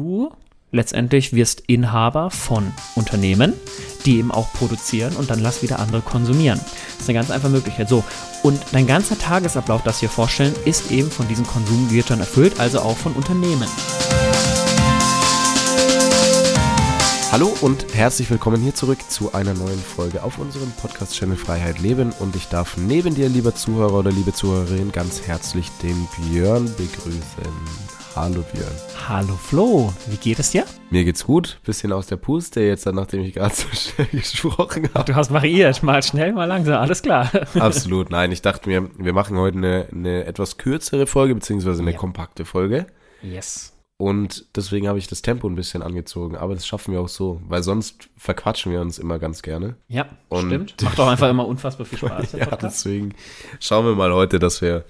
du letztendlich wirst Inhaber von Unternehmen, die eben auch produzieren und dann lass wieder andere konsumieren. Das ist eine ganz einfache Möglichkeit. So, und dein ganzer Tagesablauf, das wir vorstellen, ist eben von diesen Konsumgütern erfüllt, also auch von Unternehmen. Hallo und herzlich willkommen hier zurück zu einer neuen Folge auf unserem Podcast-Channel Freiheit Leben. Und ich darf neben dir, lieber Zuhörer oder liebe Zuhörerin, ganz herzlich den Björn begrüßen. Hallo Björn. Hallo Flo, wie geht es dir? Mir geht's gut, bisschen aus der Puste jetzt, nachdem ich gerade so schnell gesprochen habe. Du hast variiert, mal schnell, mal langsam, alles klar. Absolut, nein, ich dachte mir, wir machen heute eine, eine etwas kürzere Folge, beziehungsweise eine ja. kompakte Folge. Yes. Und deswegen habe ich das Tempo ein bisschen angezogen. Aber das schaffen wir auch so, weil sonst verquatschen wir uns immer ganz gerne. Ja, und stimmt. Macht auch einfach immer unfassbar viel Spaß. ja, deswegen schauen wir mal heute, dass wir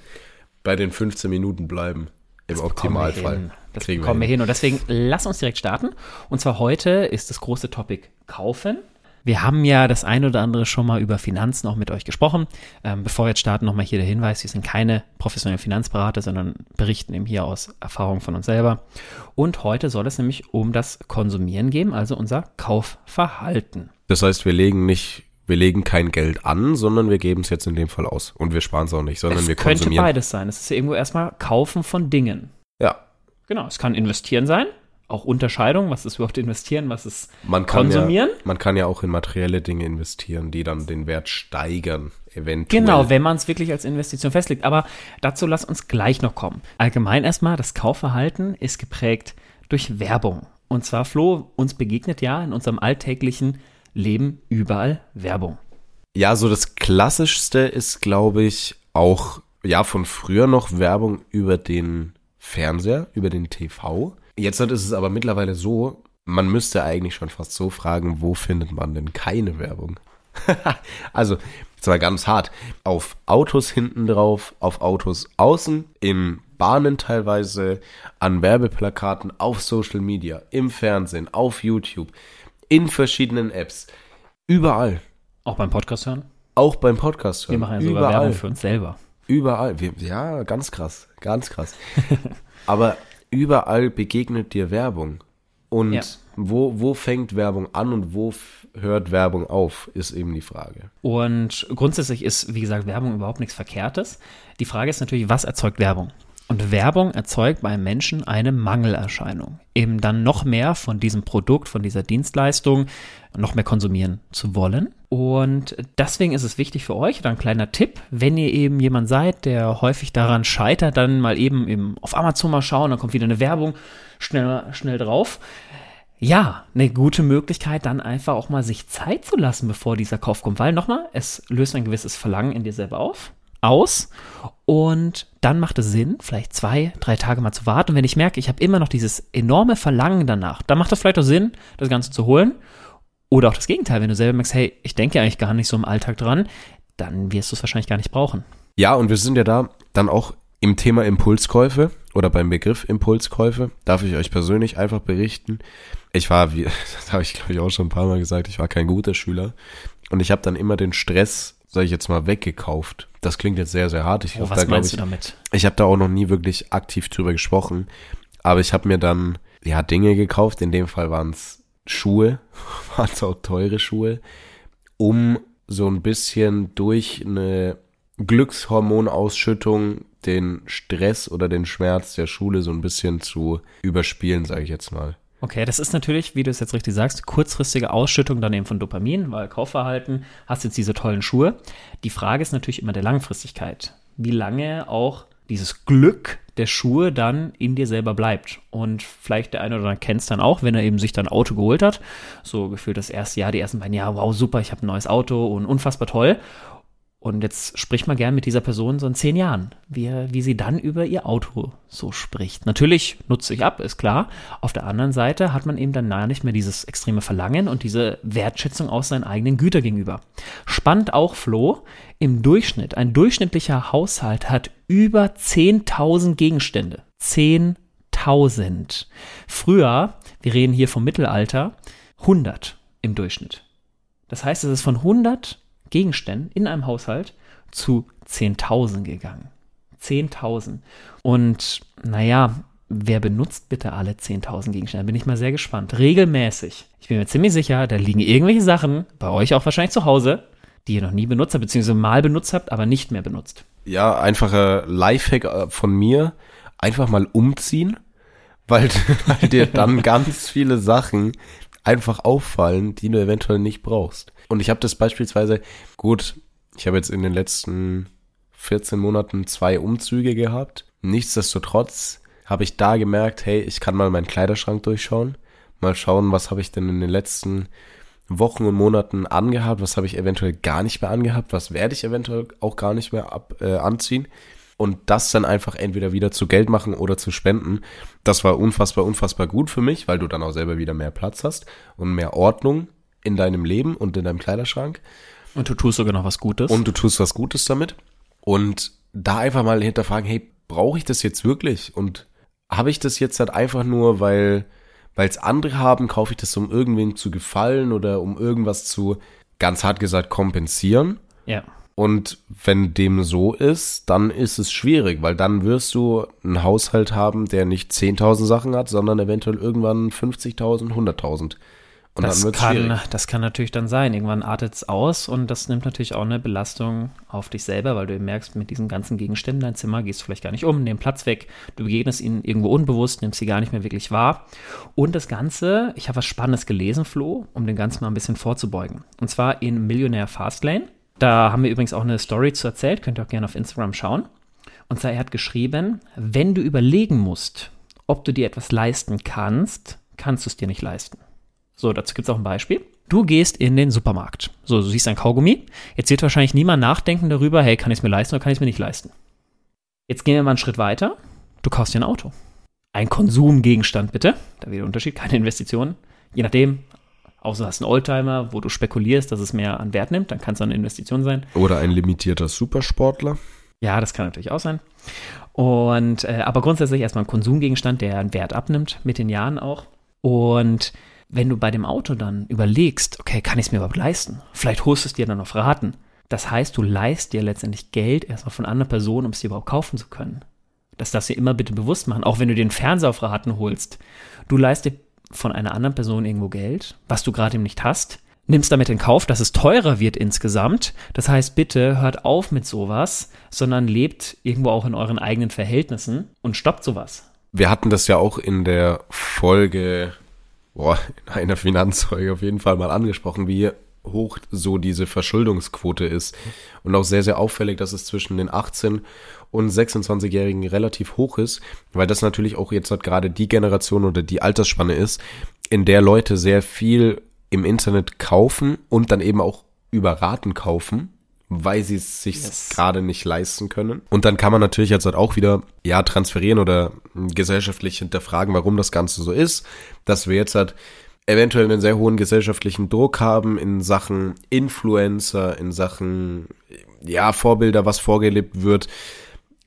bei den 15 Minuten bleiben. Im das Optimalfall. Das kriegen wir hin. hin. Und deswegen lass uns direkt starten. Und zwar heute ist das große Topic Kaufen. Wir haben ja das ein oder andere schon mal über Finanzen auch mit euch gesprochen. Ähm, bevor wir jetzt starten, nochmal hier der Hinweis, wir sind keine professionellen Finanzberater, sondern berichten eben hier aus Erfahrung von uns selber. Und heute soll es nämlich um das Konsumieren gehen, also unser Kaufverhalten. Das heißt, wir legen nicht wir legen kein Geld an, sondern wir geben es jetzt in dem Fall aus. Und wir sparen es auch nicht, sondern es wir konsumieren. Es könnte beides sein. Es ist ja irgendwo erstmal Kaufen von Dingen. Ja. Genau, es kann investieren sein, auch Unterscheidung, was ist überhaupt investieren, was ist man konsumieren. Ja, man kann ja auch in materielle Dinge investieren, die dann den Wert steigern, eventuell. Genau, wenn man es wirklich als Investition festlegt. Aber dazu lass uns gleich noch kommen. Allgemein erstmal, das Kaufverhalten ist geprägt durch Werbung. Und zwar, Flo, uns begegnet ja in unserem alltäglichen Leben überall Werbung. Ja, so das Klassischste ist, glaube ich, auch ja von früher noch Werbung über den Fernseher, über den TV. Jetzt ist es aber mittlerweile so, man müsste eigentlich schon fast so fragen, wo findet man denn keine Werbung? also, zwar ganz hart, auf Autos hinten drauf, auf Autos außen, in Bahnen teilweise, an Werbeplakaten, auf Social Media, im Fernsehen, auf YouTube, in verschiedenen Apps, überall. Auch beim Podcast hören? Auch beim Podcast hören. Wir machen ja sogar überall. Werbung für uns selber. Überall. Wir, ja, ganz krass, ganz krass. Aber überall begegnet dir Werbung. Und ja. wo, wo fängt Werbung an und wo hört Werbung auf, ist eben die Frage. Und grundsätzlich ist, wie gesagt, Werbung überhaupt nichts Verkehrtes. Die Frage ist natürlich, was erzeugt Werbung? Und Werbung erzeugt beim Menschen eine Mangelerscheinung. Eben dann noch mehr von diesem Produkt, von dieser Dienstleistung, noch mehr konsumieren zu wollen. Und deswegen ist es wichtig für euch, oder ein kleiner Tipp, wenn ihr eben jemand seid, der häufig daran scheitert, dann mal eben, eben auf Amazon mal schauen, dann kommt wieder eine Werbung, schnell, schnell drauf. Ja, eine gute Möglichkeit, dann einfach auch mal sich Zeit zu lassen, bevor dieser Kauf kommt. Weil nochmal, es löst ein gewisses Verlangen in dir selber auf aus und dann macht es Sinn, vielleicht zwei, drei Tage mal zu warten. Und wenn ich merke, ich habe immer noch dieses enorme Verlangen danach, dann macht es vielleicht auch Sinn, das Ganze zu holen. Oder auch das Gegenteil, wenn du selber merkst, hey, ich denke eigentlich gar nicht so im Alltag dran, dann wirst du es wahrscheinlich gar nicht brauchen. Ja, und wir sind ja da dann auch im Thema Impulskäufe oder beim Begriff Impulskäufe. Darf ich euch persönlich einfach berichten. Ich war, wie, das habe ich glaube ich auch schon ein paar Mal gesagt, ich war kein guter Schüler. Und ich habe dann immer den Stress sage ich jetzt mal, weggekauft. Das klingt jetzt sehr, sehr hart. Ich oh, was da, meinst ich, du damit? Ich habe da auch noch nie wirklich aktiv drüber gesprochen. Aber ich habe mir dann, ja, Dinge gekauft. In dem Fall waren es Schuhe, waren es auch teure Schuhe, um so ein bisschen durch eine Glückshormonausschüttung den Stress oder den Schmerz der Schule so ein bisschen zu überspielen, sage ich jetzt mal. Okay, das ist natürlich, wie du es jetzt richtig sagst, kurzfristige Ausschüttung dann eben von Dopamin, weil Kaufverhalten, hast jetzt diese tollen Schuhe. Die Frage ist natürlich immer der Langfristigkeit. Wie lange auch dieses Glück der Schuhe dann in dir selber bleibt. Und vielleicht der eine oder andere kennt es dann auch, wenn er eben sich dann ein Auto geholt hat. So gefühlt das erste Jahr, die ersten beiden Jahre, wow, super, ich habe ein neues Auto und unfassbar toll. Und jetzt spricht man gern mit dieser Person so in zehn Jahren, wie, wie sie dann über ihr Auto so spricht. Natürlich nutzt sich ab, ist klar. Auf der anderen Seite hat man eben dann nahe nicht mehr dieses extreme Verlangen und diese Wertschätzung aus seinen eigenen Gütern gegenüber. Spannend auch, Flo, im Durchschnitt, ein durchschnittlicher Haushalt hat über 10.000 Gegenstände. 10.000. Früher, wir reden hier vom Mittelalter, 100 im Durchschnitt. Das heißt, es ist von 100 Gegenständen in einem Haushalt zu 10.000 gegangen. 10.000. Und naja, wer benutzt bitte alle 10.000 Gegenstände? Bin ich mal sehr gespannt. Regelmäßig. Ich bin mir ziemlich sicher, da liegen irgendwelche Sachen, bei euch auch wahrscheinlich zu Hause, die ihr noch nie benutzt habt, beziehungsweise mal benutzt habt, aber nicht mehr benutzt. Ja, einfacher Lifehack äh, von mir. Einfach mal umziehen, weil, weil dir dann ganz viele Sachen einfach auffallen, die du eventuell nicht brauchst. Und ich habe das beispielsweise, gut, ich habe jetzt in den letzten 14 Monaten zwei Umzüge gehabt. Nichtsdestotrotz habe ich da gemerkt, hey, ich kann mal meinen Kleiderschrank durchschauen, mal schauen, was habe ich denn in den letzten Wochen und Monaten angehabt, was habe ich eventuell gar nicht mehr angehabt, was werde ich eventuell auch gar nicht mehr ab, äh, anziehen und das dann einfach entweder wieder zu Geld machen oder zu spenden. Das war unfassbar, unfassbar gut für mich, weil du dann auch selber wieder mehr Platz hast und mehr Ordnung in deinem Leben und in deinem Kleiderschrank. Und du tust sogar noch was Gutes. Und du tust was Gutes damit. Und da einfach mal hinterfragen, hey, brauche ich das jetzt wirklich? Und habe ich das jetzt halt einfach nur, weil es andere haben, kaufe ich das, um irgendwem zu gefallen oder um irgendwas zu, ganz hart gesagt, kompensieren. Ja. Und wenn dem so ist, dann ist es schwierig, weil dann wirst du einen Haushalt haben, der nicht 10.000 Sachen hat, sondern eventuell irgendwann 50.000, 100.000. Und das, dann kann, schwierig. das kann natürlich dann sein. Irgendwann artet es aus und das nimmt natürlich auch eine Belastung auf dich selber, weil du merkst, mit diesen ganzen Gegenständen dein Zimmer gehst du vielleicht gar nicht um, nimm Platz weg, du begegnest ihnen irgendwo unbewusst, nimmst sie gar nicht mehr wirklich wahr. Und das Ganze, ich habe was Spannendes gelesen, Flo, um den Ganzen mal ein bisschen vorzubeugen. Und zwar in Millionär Fastlane. Da haben wir übrigens auch eine Story zu erzählt, könnt ihr auch gerne auf Instagram schauen. Und zwar, er hat geschrieben, wenn du überlegen musst, ob du dir etwas leisten kannst, kannst du es dir nicht leisten. So, dazu gibt es auch ein Beispiel. Du gehst in den Supermarkt. So, du siehst ein Kaugummi. Jetzt wird wahrscheinlich niemand nachdenken darüber, hey, kann ich es mir leisten oder kann ich es mir nicht leisten? Jetzt gehen wir mal einen Schritt weiter. Du kaufst dir ein Auto. Ein Konsumgegenstand, bitte. Da wieder der Unterschied, keine Investitionen. Je nachdem, außer du hast einen Oldtimer, wo du spekulierst, dass es mehr an Wert nimmt, dann kann es eine Investition sein. Oder ein limitierter Supersportler. Ja, das kann natürlich auch sein. Und äh, aber grundsätzlich erstmal ein Konsumgegenstand, der einen Wert abnimmt mit den Jahren auch. Und wenn du bei dem Auto dann überlegst, okay, kann ich es mir überhaupt leisten? Vielleicht holst du es dir dann auf Raten. Das heißt, du leist dir letztendlich Geld erstmal von anderen Personen, um es dir überhaupt kaufen zu können. Das darfst du dir immer bitte bewusst machen, auch wenn du den Fernseher auf Raten holst. Du leist dir von einer anderen Person irgendwo Geld, was du gerade eben nicht hast, nimmst damit in Kauf, dass es teurer wird insgesamt. Das heißt, bitte hört auf mit sowas, sondern lebt irgendwo auch in euren eigenen Verhältnissen und stoppt sowas. Wir hatten das ja auch in der Folge boah, in einer Finanzfolge auf jeden Fall mal angesprochen, wie hoch so diese Verschuldungsquote ist. Und auch sehr, sehr auffällig, dass es zwischen den 18 und 26-Jährigen relativ hoch ist, weil das natürlich auch jetzt halt gerade die Generation oder die Altersspanne ist, in der Leute sehr viel im Internet kaufen und dann eben auch über Raten kaufen weil sie es sich yes. gerade nicht leisten können. Und dann kann man natürlich jetzt halt auch wieder, ja, transferieren oder gesellschaftlich hinterfragen, warum das Ganze so ist, dass wir jetzt halt eventuell einen sehr hohen gesellschaftlichen Druck haben in Sachen Influencer, in Sachen, ja, Vorbilder, was vorgelebt wird,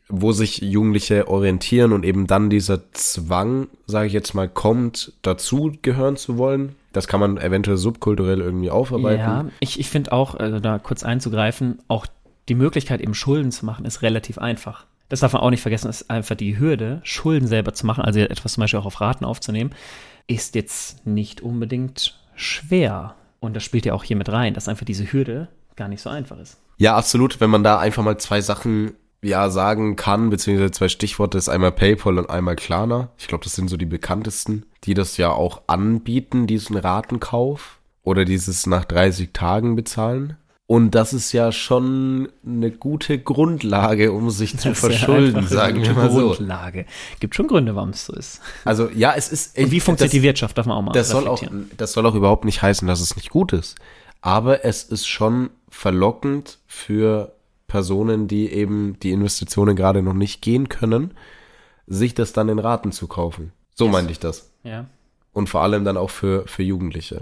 wo sich Jugendliche orientieren und eben dann dieser Zwang, sage ich jetzt mal, kommt, dazu gehören zu wollen, das kann man eventuell subkulturell irgendwie aufarbeiten. Ja, ich, ich finde auch, also da kurz einzugreifen, auch die Möglichkeit, eben Schulden zu machen, ist relativ einfach. Das darf man auch nicht vergessen, ist einfach die Hürde, Schulden selber zu machen, also etwas zum Beispiel auch auf Raten aufzunehmen, ist jetzt nicht unbedingt schwer. Und das spielt ja auch hier mit rein, dass einfach diese Hürde gar nicht so einfach ist. Ja, absolut. Wenn man da einfach mal zwei Sachen ja sagen kann, beziehungsweise zwei Stichworte ist einmal PayPal und einmal Klarna. Ich glaube, das sind so die bekanntesten, die das ja auch anbieten, diesen Ratenkauf oder dieses nach 30 Tagen bezahlen. Und das ist ja schon eine gute Grundlage, um sich zu verschulden, ja sagen wir mal so. Grundlage. Gibt schon Gründe, warum es so ist. Also ja, es ist. Und wie funktioniert das, die Wirtschaft? Darf man auch mal das soll auch, das soll auch überhaupt nicht heißen, dass es nicht gut ist. Aber es ist schon verlockend für Personen, die eben die Investitionen gerade noch nicht gehen können, sich das dann in Raten zu kaufen. So yes. meinte ich das. Ja. Und vor allem dann auch für, für Jugendliche.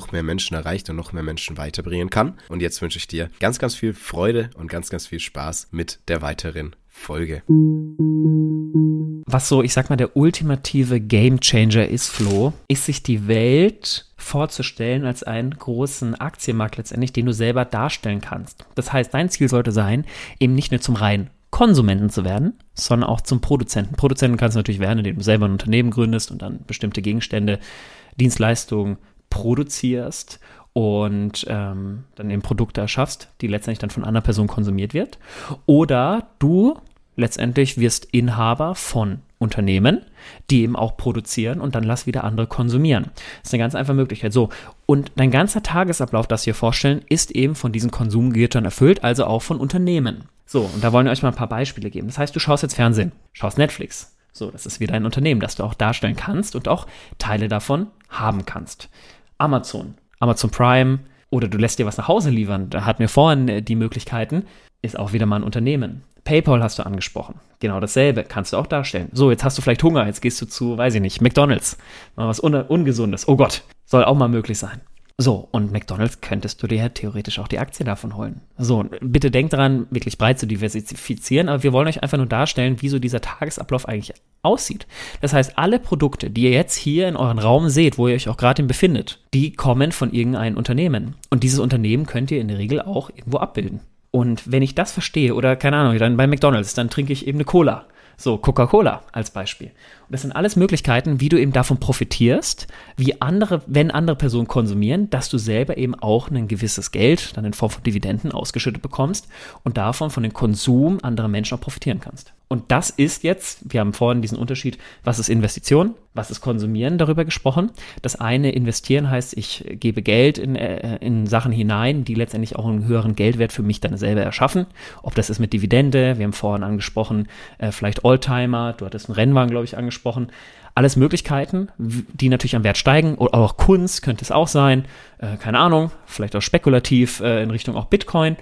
noch mehr Menschen erreicht und noch mehr Menschen weiterbringen kann. Und jetzt wünsche ich dir ganz, ganz viel Freude und ganz, ganz viel Spaß mit der weiteren Folge. Was so, ich sag mal, der ultimative Gamechanger ist, Flo, ist sich die Welt vorzustellen als einen großen Aktienmarkt letztendlich, den du selber darstellen kannst. Das heißt, dein Ziel sollte sein, eben nicht nur zum reinen Konsumenten zu werden, sondern auch zum Produzenten. Produzenten kannst du natürlich werden, indem du selber ein Unternehmen gründest und dann bestimmte Gegenstände, Dienstleistungen produzierst und ähm, dann eben Produkte erschaffst, die letztendlich dann von einer Person konsumiert wird. Oder du letztendlich wirst Inhaber von Unternehmen, die eben auch produzieren und dann lass wieder andere konsumieren. Das ist eine ganz einfache Möglichkeit. So, und dein ganzer Tagesablauf, das wir vorstellen, ist eben von diesen Konsumgittern erfüllt, also auch von Unternehmen. So, und da wollen wir euch mal ein paar Beispiele geben. Das heißt, du schaust jetzt Fernsehen, schaust Netflix. So, das ist wieder ein Unternehmen, das du auch darstellen kannst und auch Teile davon haben kannst. Amazon, Amazon Prime oder du lässt dir was nach Hause liefern, da hatten wir vorhin äh, die Möglichkeiten, ist auch wieder mal ein Unternehmen. PayPal hast du angesprochen. Genau dasselbe kannst du auch darstellen. So, jetzt hast du vielleicht Hunger, jetzt gehst du zu, weiß ich nicht, McDonalds. Mal was Un Ungesundes. Oh Gott, soll auch mal möglich sein. So, und McDonalds könntest du dir ja theoretisch auch die Aktie davon holen. So, bitte denkt daran, wirklich breit zu diversifizieren, aber wir wollen euch einfach nur darstellen, wie so dieser Tagesablauf eigentlich aussieht. Das heißt, alle Produkte, die ihr jetzt hier in euren Raum seht, wo ihr euch auch gerade befindet, die kommen von irgendeinem Unternehmen. Und dieses Unternehmen könnt ihr in der Regel auch irgendwo abbilden. Und wenn ich das verstehe, oder keine Ahnung, dann bei McDonalds, dann trinke ich eben eine Cola. So, Coca-Cola als Beispiel. Das sind alles Möglichkeiten, wie du eben davon profitierst, wie andere, wenn andere Personen konsumieren, dass du selber eben auch ein gewisses Geld, dann in Form von Dividenden ausgeschüttet bekommst und davon von dem Konsum anderer Menschen auch profitieren kannst. Und das ist jetzt, wir haben vorhin diesen Unterschied, was ist Investition, was ist Konsumieren darüber gesprochen. Das eine investieren heißt, ich gebe Geld in, äh, in Sachen hinein, die letztendlich auch einen höheren Geldwert für mich dann selber erschaffen. Ob das ist mit Dividende, wir haben vorhin angesprochen, äh, vielleicht Oldtimer, du hattest einen Rennwagen, glaube ich, angesprochen. Alles Möglichkeiten, die natürlich am Wert steigen, oder auch Kunst könnte es auch sein, äh, keine Ahnung, vielleicht auch spekulativ äh, in Richtung auch Bitcoin.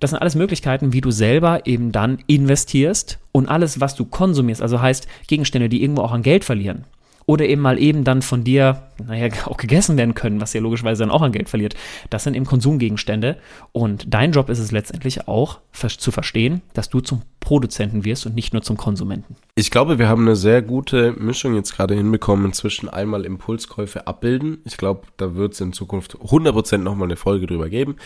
Das sind alles Möglichkeiten, wie du selber eben dann investierst und alles, was du konsumierst, also heißt Gegenstände, die irgendwo auch an Geld verlieren oder eben mal eben dann von dir, naja, auch gegessen werden können, was ja logischerweise dann auch an Geld verliert. Das sind eben Konsumgegenstände und dein Job ist es letztendlich auch zu verstehen, dass du zum Produzenten wirst und nicht nur zum Konsumenten. Ich glaube, wir haben eine sehr gute Mischung jetzt gerade hinbekommen zwischen einmal Impulskäufe abbilden. Ich glaube, da wird es in Zukunft 100% nochmal eine Folge drüber geben,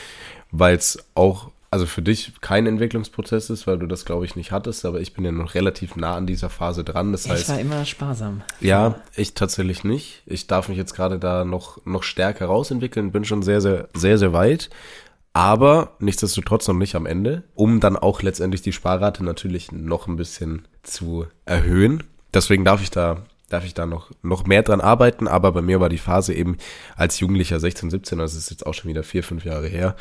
weil es auch also für dich kein Entwicklungsprozess ist, weil du das, glaube ich, nicht hattest, aber ich bin ja noch relativ nah an dieser Phase dran. Das ich heißt, war immer sparsam. Ja, ich tatsächlich nicht. Ich darf mich jetzt gerade da noch, noch stärker rausentwickeln, bin schon sehr, sehr, sehr, sehr weit. Aber nichtsdestotrotz noch nicht am Ende, um dann auch letztendlich die Sparrate natürlich noch ein bisschen zu erhöhen. Deswegen darf ich da darf ich da noch, noch mehr dran arbeiten, aber bei mir war die Phase eben als Jugendlicher 16, 17, also ist jetzt auch schon wieder vier, fünf Jahre her,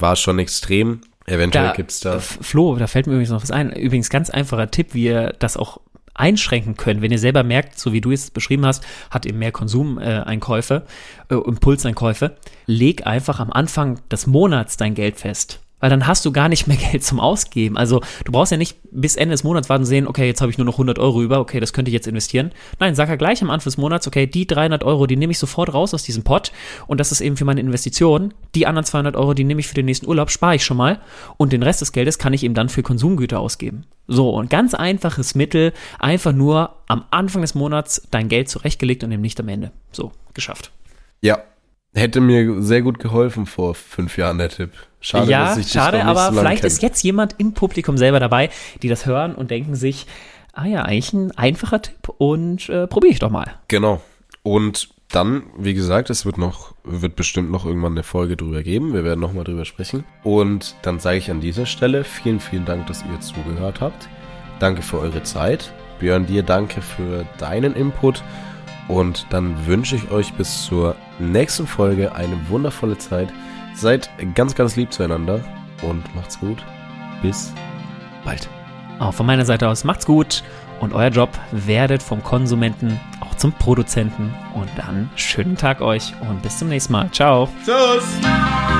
war schon extrem. Eventuell da, es da. Flo, da fällt mir übrigens noch was ein. Übrigens ganz einfacher Tipp, wie ihr das auch einschränken könnt, wenn ihr selber merkt, so wie du es beschrieben hast, hat ihr mehr Konsumeinkäufe, äh, Impulseinkäufe, leg einfach am Anfang des Monats dein Geld fest. Weil dann hast du gar nicht mehr Geld zum Ausgeben. Also du brauchst ja nicht bis Ende des Monats warten sehen, okay, jetzt habe ich nur noch 100 Euro über, okay, das könnte ich jetzt investieren. Nein, sag ja gleich am Anfang des Monats, okay, die 300 Euro, die nehme ich sofort raus aus diesem Pot und das ist eben für meine Investition. Die anderen 200 Euro, die nehme ich für den nächsten Urlaub, spare ich schon mal und den Rest des Geldes kann ich eben dann für Konsumgüter ausgeben. So, und ganz einfaches Mittel, einfach nur am Anfang des Monats dein Geld zurechtgelegt und eben nicht am Ende. So, geschafft. Ja, hätte mir sehr gut geholfen vor fünf Jahren der Tipp. Schade, ja, dass ich schade, aber so vielleicht kenn. ist jetzt jemand im Publikum selber dabei, die das hören und denken sich, ah ja, eigentlich ein einfacher Tipp und äh, probiere ich doch mal. Genau. Und dann, wie gesagt, es wird noch, wird bestimmt noch irgendwann eine Folge drüber geben. Wir werden nochmal drüber sprechen. Und dann sage ich an dieser Stelle vielen, vielen Dank, dass ihr zugehört habt. Danke für eure Zeit. Björn, dir danke für deinen Input. Und dann wünsche ich euch bis zur nächsten Folge eine wundervolle Zeit. Seid ganz, ganz lieb zueinander und macht's gut. Bis bald. Auch von meiner Seite aus macht's gut und euer Job werdet vom Konsumenten auch zum Produzenten. Und dann schönen Tag euch und bis zum nächsten Mal. Ciao. Tschüss.